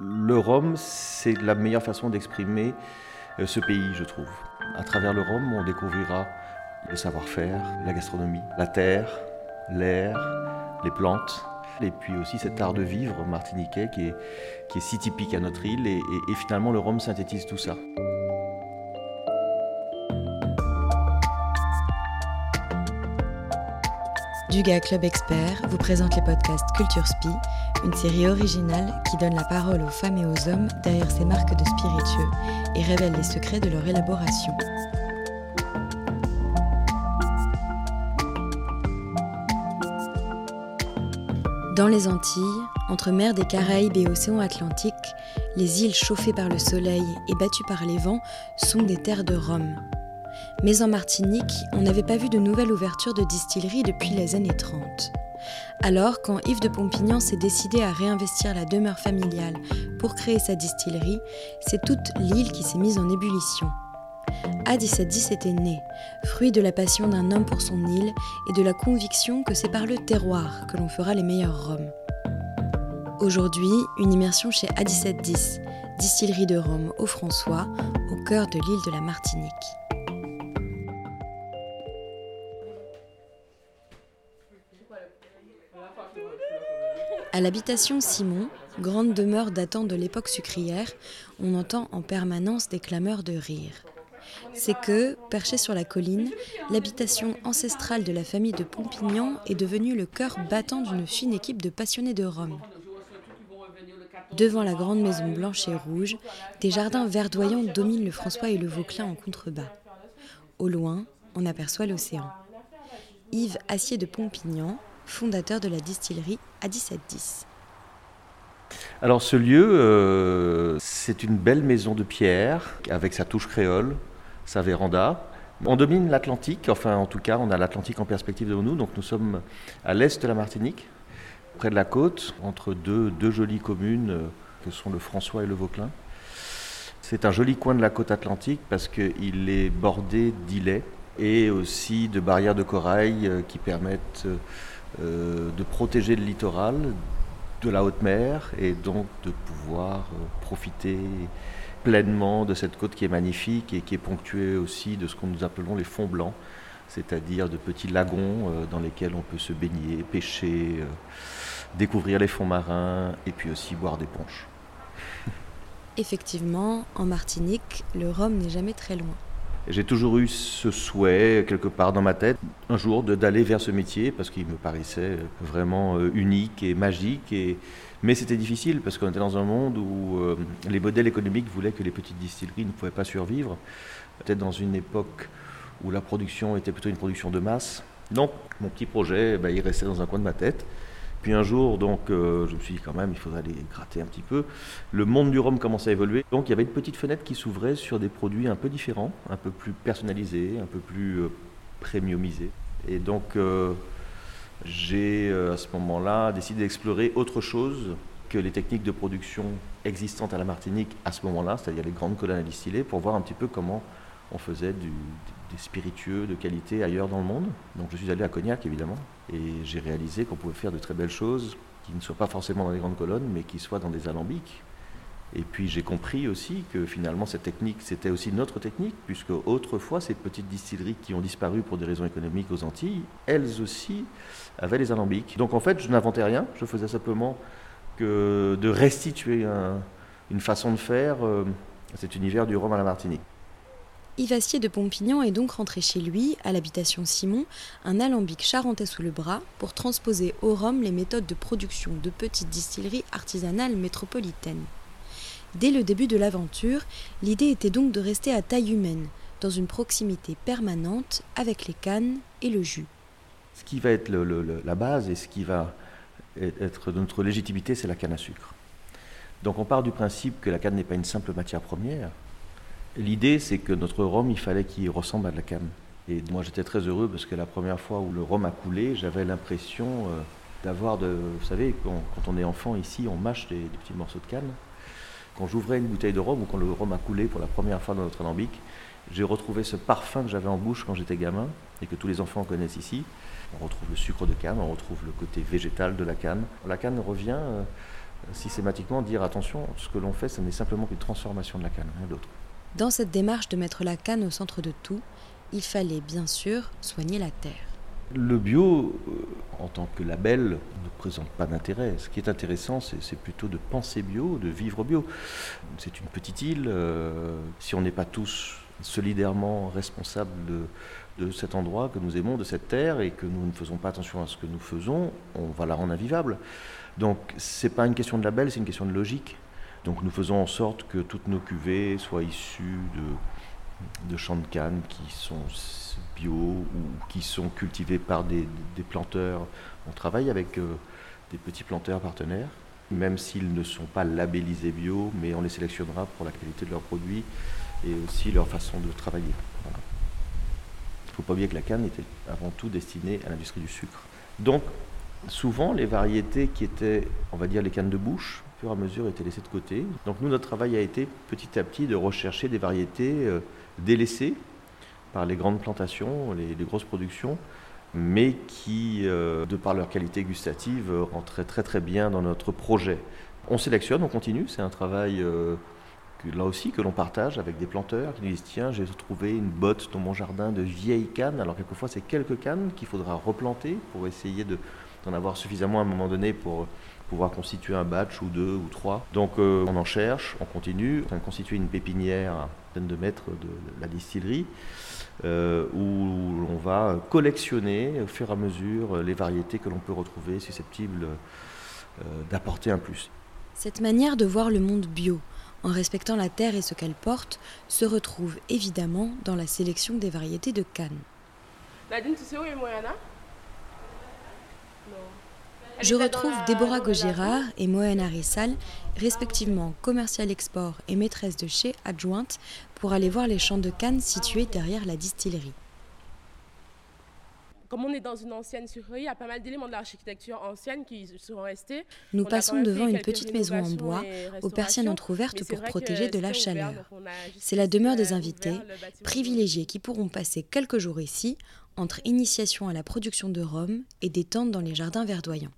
Le rhum, c'est la meilleure façon d'exprimer euh, ce pays, je trouve. À travers le rhum, on découvrira le savoir-faire, la gastronomie, la terre, l'air, les plantes, et puis aussi cet art de vivre martiniquais qui est, qui est si typique à notre île, et, et finalement le rhum synthétise tout ça. Duga Club Expert vous présente les podcasts Culture Spi, une série originale qui donne la parole aux femmes et aux hommes derrière ces marques de spiritueux et révèle les secrets de leur élaboration. Dans les Antilles, entre mer des Caraïbes et océan Atlantique, les îles chauffées par le soleil et battues par les vents sont des terres de Rome. Mais en Martinique, on n'avait pas vu de nouvelle ouverture de distillerie depuis les années 30. Alors, quand Yves de Pompignan s'est décidé à réinvestir la demeure familiale pour créer sa distillerie, c'est toute l'île qui s'est mise en ébullition. A1710 était né, fruit de la passion d'un homme pour son île et de la conviction que c'est par le terroir que l'on fera les meilleurs rhums. Aujourd'hui, une immersion chez A1710, distillerie de rhum au François, au cœur de l'île de la Martinique. À l'habitation Simon, grande demeure datant de l'époque sucrière, on entend en permanence des clameurs de rire. C'est que, perchée sur la colline, l'habitation ancestrale de la famille de Pompignan est devenue le cœur battant d'une fine équipe de passionnés de Rome. Devant la grande maison blanche et rouge, des jardins verdoyants dominent le François et le Vauclin en contrebas. Au loin, on aperçoit l'océan. Yves Assier de Pompignan, fondateur de la distillerie A1710. Alors ce lieu, euh, c'est une belle maison de pierre avec sa touche créole, sa véranda. On domine l'Atlantique, enfin en tout cas on a l'Atlantique en perspective devant nous, donc nous sommes à l'est de la Martinique, près de la côte, entre deux, deux jolies communes euh, que sont le François et le Vauclin. C'est un joli coin de la côte atlantique parce qu'il est bordé d'îlets et aussi de barrières de corail euh, qui permettent de protéger le littoral de la haute mer et donc de pouvoir euh, profiter pleinement de cette côte qui est magnifique et qui est ponctuée aussi de ce que nous appelons les fonds blancs, c'est-à-dire de petits lagons euh, dans lesquels on peut se baigner, pêcher, découvrir les fonds marins et puis aussi boire des ponches. Effectivement, en Martinique, le Rhum n'est jamais très loin. J'ai toujours eu ce souhait, quelque part dans ma tête, un jour d'aller vers ce métier, parce qu'il me paraissait vraiment euh, unique et magique. Et... Mais c'était difficile, parce qu'on était dans un monde où euh, les modèles économiques voulaient que les petites distilleries ne pouvaient pas survivre. Peut-être dans une époque où la production était plutôt une production de masse. Donc, mon petit projet, ben, il restait dans un coin de ma tête. Puis un jour, donc, euh, je me suis dit quand même, il faudrait aller gratter un petit peu. Le monde du rhum commençait à évoluer. Donc il y avait une petite fenêtre qui s'ouvrait sur des produits un peu différents, un peu plus personnalisés, un peu plus euh, premiumisés. Et donc euh, j'ai à ce moment-là décidé d'explorer autre chose que les techniques de production existantes à la Martinique à ce moment-là, c'est-à-dire les grandes colonnes à distiller, pour voir un petit peu comment on faisait des spiritueux de qualité ailleurs dans le monde. Donc je suis allé à Cognac évidemment et j'ai réalisé qu'on pouvait faire de très belles choses qui ne soient pas forcément dans les grandes colonnes mais qui soient dans des alambics. Et puis j'ai compris aussi que finalement cette technique c'était aussi notre technique puisque autrefois ces petites distilleries qui ont disparu pour des raisons économiques aux Antilles, elles aussi avaient les alambics. Donc en fait je n'inventais rien, je faisais simplement que de restituer une façon de faire euh, cet univers du rhum à la Martinique. Yvassier de Pompignan est donc rentré chez lui, à l'habitation Simon, un alambic charentais sous le bras pour transposer au Rhum les méthodes de production de petites distilleries artisanales métropolitaines. Dès le début de l'aventure, l'idée était donc de rester à taille humaine, dans une proximité permanente avec les cannes et le jus. Ce qui va être la base et ce qui va être notre légitimité, c'est la canne à sucre. Donc on part du principe que la canne n'est pas une simple matière première, L'idée, c'est que notre rhum, il fallait qu'il ressemble à de la canne. Et moi, j'étais très heureux parce que la première fois où le rhum a coulé, j'avais l'impression euh, d'avoir de. Vous savez, quand, on est enfant ici, on mâche des, petits morceaux de canne. Quand j'ouvrais une bouteille de rhum ou quand le rhum a coulé pour la première fois dans notre alambic, j'ai retrouvé ce parfum que j'avais en bouche quand j'étais gamin et que tous les enfants connaissent ici. On retrouve le sucre de canne, on retrouve le côté végétal de la canne. La canne revient. Euh, systématiquement dire attention, ce que l'on fait, ce n'est simplement qu'une transformation de la canne, rien d'autre. Dans cette démarche de mettre la canne au centre de tout, il fallait bien sûr soigner la terre. Le bio, euh, en tant que label, ne présente pas d'intérêt. Ce qui est intéressant, c'est plutôt de penser bio, de vivre bio. C'est une petite île. Euh, si on n'est pas tous solidairement responsables de, de, cet endroit que nous aimons, de cette terre, et que nous ne faisons pas attention à ce que nous faisons, on va la rendre invivable. Donc, ce n'est pas une question de label, c'est une question de logique. Donc, nous faisons en sorte que toutes nos cuvées soient issues de, champs de canne qui sont bio ou qui sont cultivés par des, planteurs. On travaille avec euh, des petits planteurs partenaires, même s'ils ne sont pas labellisés bio, mais on les sélectionnera pour la qualité de leurs produits et aussi leur façon de travailler. Il ne faut pas oublier que la canne était avant tout destinée à l'industrie du sucre. Donc, souvent, les variétés qui étaient, on va dire, les cannes de bouche, fur et à mesure, étaient laissées de côté. Donc, nous, notre travail a été petit à petit de rechercher des variétés euh, délaissées par les grandes plantations, les, grosses productions, mais qui, euh, de par leur qualité gustative, rentraient très très bien dans notre projet. On sélectionne, on continue, c'est un travail euh, là aussi que l'on partage avec des planteurs qui nous disent tiens j'ai trouvé une botte dans mon jardin de vieilles cannes, alors quelquefois c'est quelques cannes qu'il faudra replanter pour essayer d'en avoir suffisamment à un moment donné pour pouvoir constituer un batch ou deux ou trois. Donc euh, on en cherche, on continue, on constituer une pépinière à une de mètres de la distillerie. Euh, où on va collectionner au fur et à mesure les variétés que l'on peut retrouver susceptibles euh, d'apporter un plus. Cette manière de voir le monde bio, en respectant la terre et ce qu'elle porte, se retrouve évidemment dans la sélection des variétés de canne. Nadine, tu sais où est Moyana je retrouve Déborah Gogérard et Mohen Arissal, respectivement commercial export et maîtresse de chez adjointe, pour aller voir les champs de canne situés derrière la distillerie. Comme on est dans une ancienne sucrerie, il y a pas mal d'éléments de l'architecture ancienne qui sont restés. Nous passons devant une petite maison en bois, aux persiennes entrouvertes pour protéger de la chaleur. C'est la demeure des invités, privilégiés qui pourront passer quelques jours ici, entre initiation à la production de rhum et des tentes dans les jardins verdoyants.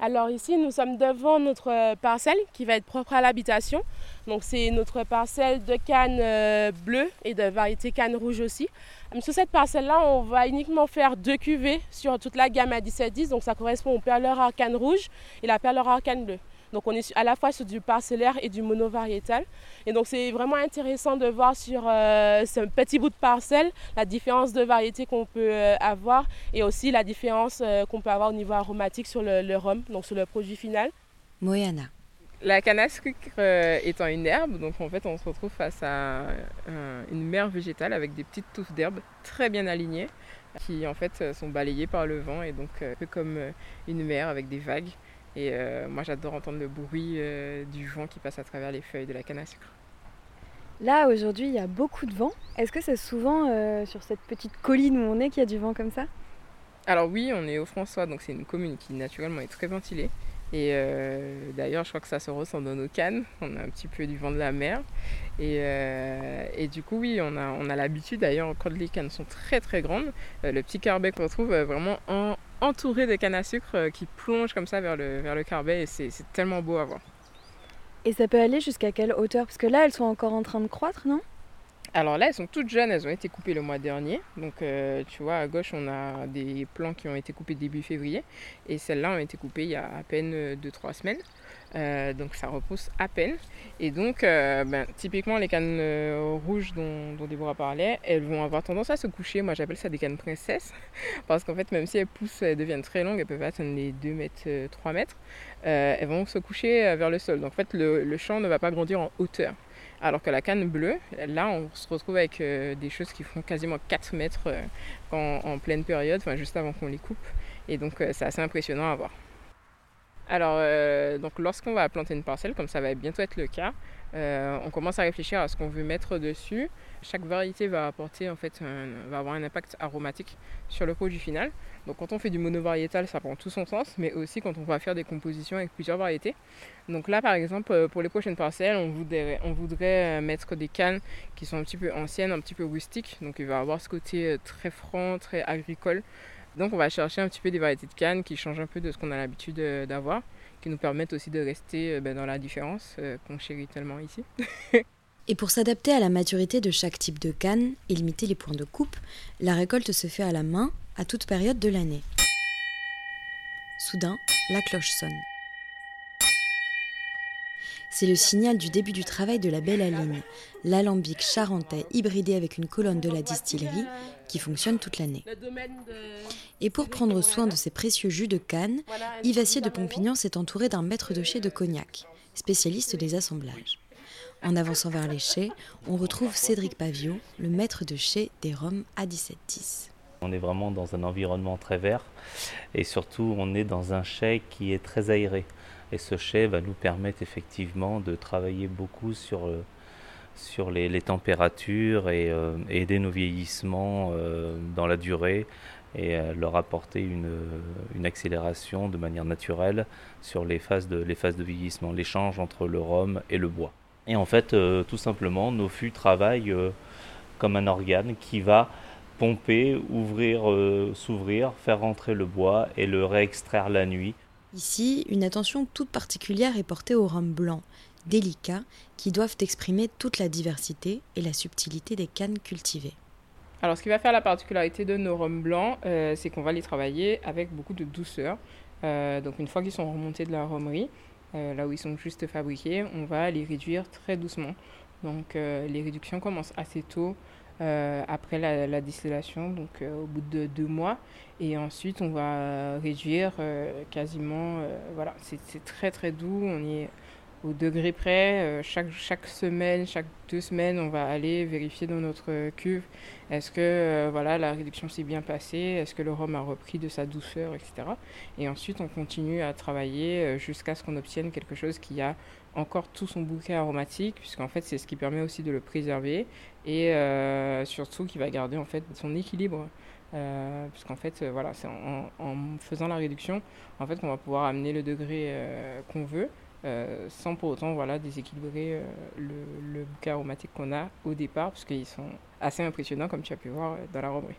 Alors ici, nous sommes devant notre euh, parcelle qui va être propre à l'habitation. Donc c'est notre parcelle de canne euh, bleue et de variété canne rouge aussi. Euh, sur cette parcelle-là, on va uniquement faire deux cuvées sur toute la gamme à 17-10. Donc ça correspond au perleur arcane rouge et la perleur arcane bleue. Donc on est à la fois sur du parcellaire et du monovariétal. Et donc c'est vraiment intéressant de voir sur euh, ce petit bout de parcelle la différence de variété qu'on peut euh, avoir et aussi la différence euh, qu'on peut avoir au niveau aromatique sur le, rhum, donc sur le produit final. Moyana. La canne à sucre étant une herbe, donc en fait on se retrouve face à une mer végétale avec des petites touffes d'herbe très bien alignées qui en fait sont balayées par le vent et donc un peu comme une mer avec des vagues. Et euh, moi, j'adore entendre le bruit euh, du vent qui passe à travers les feuilles de la canne à sucre. Là, aujourd'hui, il y a beaucoup de vent. Est-ce que c'est souvent euh, sur cette petite colline où on est qu'il y a du vent comme ça? Alors oui, on est au François, donc c'est une commune qui naturellement est très ventilée. Et d'ailleurs, je crois que ça se ressent dans nos cannes. On a un petit peu du vent de la mer. Et, du coup, oui, on a, on a l'habitude, d'ailleurs, quand les cannes sont très très grandes, le petit carbet qu'on retrouve vraiment en, entouré de cannes à sucre euh, qui plongent comme ça vers le, vers le carbet et c'est tellement beau à voir. Et ça peut aller jusqu'à quelle hauteur? Parce que là, elles sont encore en train de croître, non? Alors là, elles sont toutes jeunes, elles ont été coupées le mois dernier. Donc euh, tu vois, à gauche, on a des plants qui ont été coupés début février. Et celles-là ont été coupées il y a à peine 2-3 euh, semaines. Euh, donc ça repousse à peine. Et donc, ben, typiquement, les cannes rouges dont, dont, parlait, elles vont avoir tendance à se coucher. Moi, j'appelle ça des cannes princesses. Parce qu'en fait, même si elles poussent, elles deviennent très longues, elles peuvent atteindre les 2 mètres, 3 mètres, elles vont se coucher vers le sol. Donc en fait, le, champ ne va pas grandir en hauteur. Alors que la canne bleue, là, on se retrouve avec euh, des choses qui font quasiment 4 mètres euh, en, pleine période, enfin juste avant qu'on les coupe. Et donc, euh, c'est assez impressionnant à voir. Alors, donc lorsqu'on va planter une parcelle, comme ça va bientôt être le cas, on commence à réfléchir à ce qu'on veut mettre dessus. Chaque variété va apporter, en fait, va avoir un impact aromatique sur le produit final. Donc quand on fait du monovariétal, ça prend tout son sens, mais aussi quand on va faire des compositions avec plusieurs variétés. Donc là, par exemple, euh, pour les prochaines parcelles, on voudrait, on voudrait euh, mettre des cannes qui sont un petit peu anciennes, un petit peu rustiques. Donc il va avoir ce côté euh, très franc, très agricole. Donc on va chercher un petit peu des variétés de cannes qui changent un peu de ce qu'on a l'habitude d'avoir, qui nous permettent aussi de rester ben, dans la différence qu'on chérit tellement ici. Et pour s'adapter à la maturité de chaque type de canne et limiter les points de coupe, la récolte se fait à la main à toute période de l'année. Soudain, la cloche sonne. C'est le signal du début du travail de la belle Aline, l'alambic charentais hybridé avec une colonne de la distillerie qui fonctionne toute l'année. Et pour prendre soin de ces précieux jus de canne, Yvassier de Pompignan s'est entouré d'un maître de chai de cognac, spécialiste des assemblages. En avançant vers les chais, on retrouve Cédric Pavio, le maître de chai des Roms A1710. On est vraiment dans un environnement très vert et surtout on est dans un chai qui est très aéré. Et ce chai va nous permettre effectivement de travailler beaucoup sur, euh, sur les, températures et euh, aider nos vieillissements euh, dans la durée et leur apporter une, accélération de manière naturelle sur les phases de, vieillissement, l'échange entre le rhum et le bois. Et en fait, euh, tout simplement, nos fûts travaillent euh, comme un organe qui va pomper, ouvrir, euh, s'ouvrir, faire rentrer le bois et le réextraire la nuit. Ici, une attention toute particulière est portée aux rhums blancs, délicats, qui doivent exprimer toute la diversité et la subtilité des cannes cultivées. Alors, ce qui va faire la particularité de nos rhums blancs, c'est qu'on va les travailler avec beaucoup de douceur. donc, une fois qu'ils sont remontés de la romerie, euh, là où ils sont juste fabriqués, on va les réduire très doucement. Donc euh, les réductions commencent assez tôt. Euh, après la, distillation, donc au bout de deux mois. Et ensuite, on va réduire quasiment, voilà, c'est très très doux, on est au degré près. Euh, chaque, chaque semaine, chaque deux semaines, on va aller vérifier dans notre cuve est-ce que euh, voilà, la réduction s'est bien passée, est-ce que le rhum a repris de sa douceur, etc. Et ensuite, on continue à travailler euh, jusqu'à ce qu'on obtienne quelque chose qui a encore tout son bouquet aromatique, puisqu'en fait, c'est ce qui permet aussi de le préserver et surtout qui va garder en fait son équilibre. puisqu'en fait, voilà, c'est en, faisant la réduction, en fait, qu'on va pouvoir amener le degré qu'on veut. Euh, sans pour autant voilà, déséquilibrer euh, le, le, bouquet aromatique qu'on a au départ, parce qu'ils sont assez impressionnants, comme tu as pu voir euh, dans la romerie.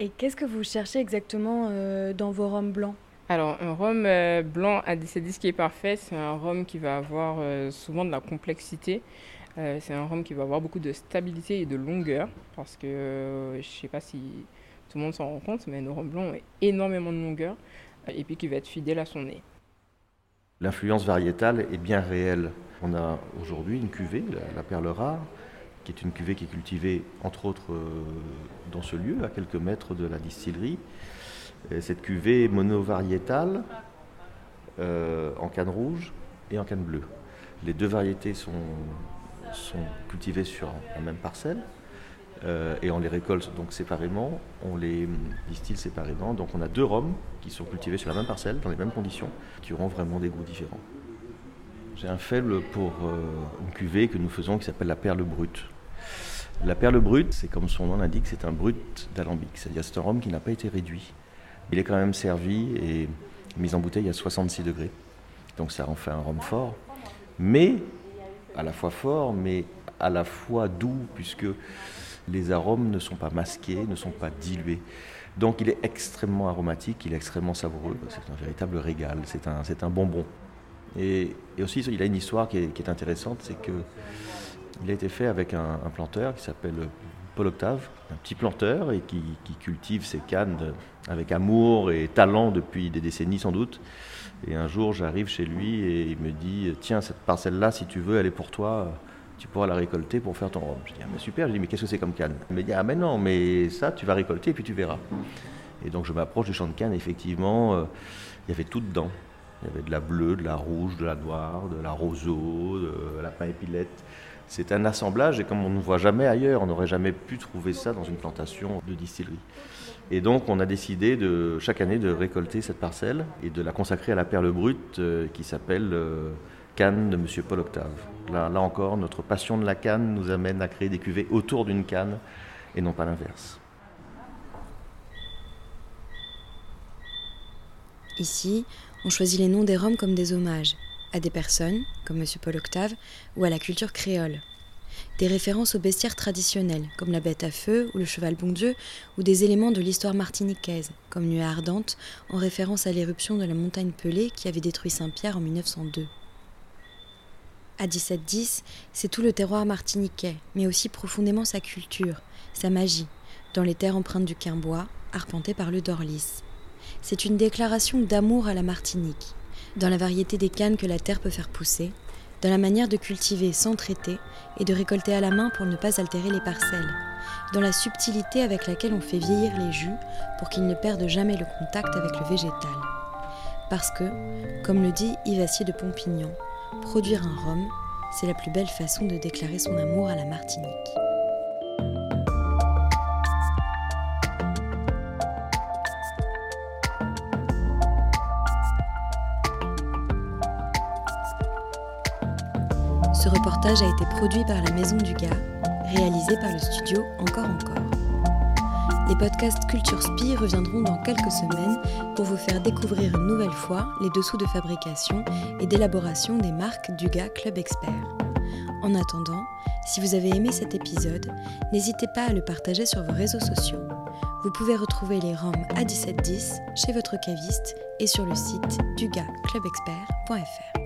Et qu'est-ce que vous cherchez exactement dans vos rhums blancs? Alors, un rhum blanc à 17 qui est parfait, c'est un rhum qui va avoir souvent de la complexité. c'est un rhum qui va avoir beaucoup de stabilité et de longueur, parce que je ne sais pas si tout le monde s'en rend compte, mais nos rhums blancs ont énormément de longueur, et puis qui va être fidèle à son nez l'influence variétale est bien réelle. On a aujourd'hui une cuvée, la, perle rare, qui est une cuvée qui est cultivée entre autres euh, dans ce lieu, à quelques mètres de la distillerie. cette cuvée est monovariétale euh, en canne rouge et en canne bleue. Les deux variétés sont, sont cultivées sur la même parcelle. Euh, et on les récolte donc séparément, on les distille séparément. Donc on a deux rhums qui sont cultivés sur la même parcelle, dans les mêmes conditions, qui auront vraiment des goûts différents. J'ai un faible pour euh, une cuvée que nous faisons qui s'appelle la perle brute. La perle brute, c'est comme son nom l'indique, c'est un brut d'alambic, c'est-à-dire c'est un rhum qui n'a pas été réduit. Il est quand même servi et mis en bouteille à 66 degrés. Donc ça en fait un rhum fort, mais à la fois fort, mais à la fois doux, puisque les arômes ne sont pas masqués, ne sont pas dilués. Donc il est extrêmement aromatique, il est extrêmement savoureux, c'est un véritable régal, c'est un, un bonbon. Et, aussi, il a une histoire qui est, intéressante, c'est qu'il a été fait avec un, planteur qui s'appelle Paul Octave, un petit planteur et qui, qui, cultive ses cannes avec amour et talent depuis des décennies sans doute. Et un jour, j'arrive chez lui et il me dit Tiens, cette parcelle-là, si tu veux, elle est pour toi tu pourras la récolter pour faire ton rhum. Je dis, ah, mais super, je dis, mais qu'est-ce que c'est comme canne? Il me dit, ah mais non, mais ça, tu vas récolter et puis tu verras. Et donc je m'approche du champ de canne, effectivement, euh, il y avait tout dedans. Il y avait de la bleue, de la rouge, de la noire, de la roseau, de la pain épilette. C'est un assemblage et comme on ne voit jamais ailleurs, on n'aurait jamais pu trouver ça dans une plantation de distillerie. Et donc on a décidé de, chaque année de récolter cette parcelle et de la consacrer à la perle brute euh, qui s'appelle euh, canne de M. Paul Octave. Là, là encore, notre passion de la canne nous amène à créer des cuvées autour d'une canne et non pas l'inverse. Ici, on choisit les noms des Roms comme des hommages à des personnes, comme M. Paul Octave, ou à la culture créole. des références aux bestiaires traditionnels, comme la bête à feu ou le cheval bon Dieu, ou des éléments de l'histoire martiniquaise, comme Nuit ardente, en référence à l'éruption de la montagne Pelée qui avait détruit Saint-Pierre en 1902. À 1710, c'est tout le terroir martiniquais, mais aussi profondément sa culture, sa magie, dans les terres empreintes du Quimbois, arpentées par le Dorlis. C'est une déclaration d'amour à la Martinique, dans la variété des cannes que la terre peut faire pousser, dans la manière de cultiver sans traiter et de récolter à la main pour ne pas altérer les parcelles, dans la subtilité avec laquelle on fait vieillir les jus pour qu'ils ne perdent jamais le contact avec le végétal. Parce que, comme le dit Yves de Pompignan, produire un rhum, c'est la plus belle façon de déclarer son amour à la Martinique. Ce reportage a été produit par la Maison du Gars, réalisé par le studio Encore Encore. Les podcasts Culture Spie reviendront dans quelques semaines pour vous faire découvrir une nouvelle fois les dessous de fabrication et d'élaboration des marques du Gars Club Expert. En attendant, si vous avez aimé cet épisode, n'hésitez pas à le partager sur vos réseaux sociaux. Vous pouvez retrouver les ROM à 1710 chez votre caviste et sur le site dugaclubexpert.fr.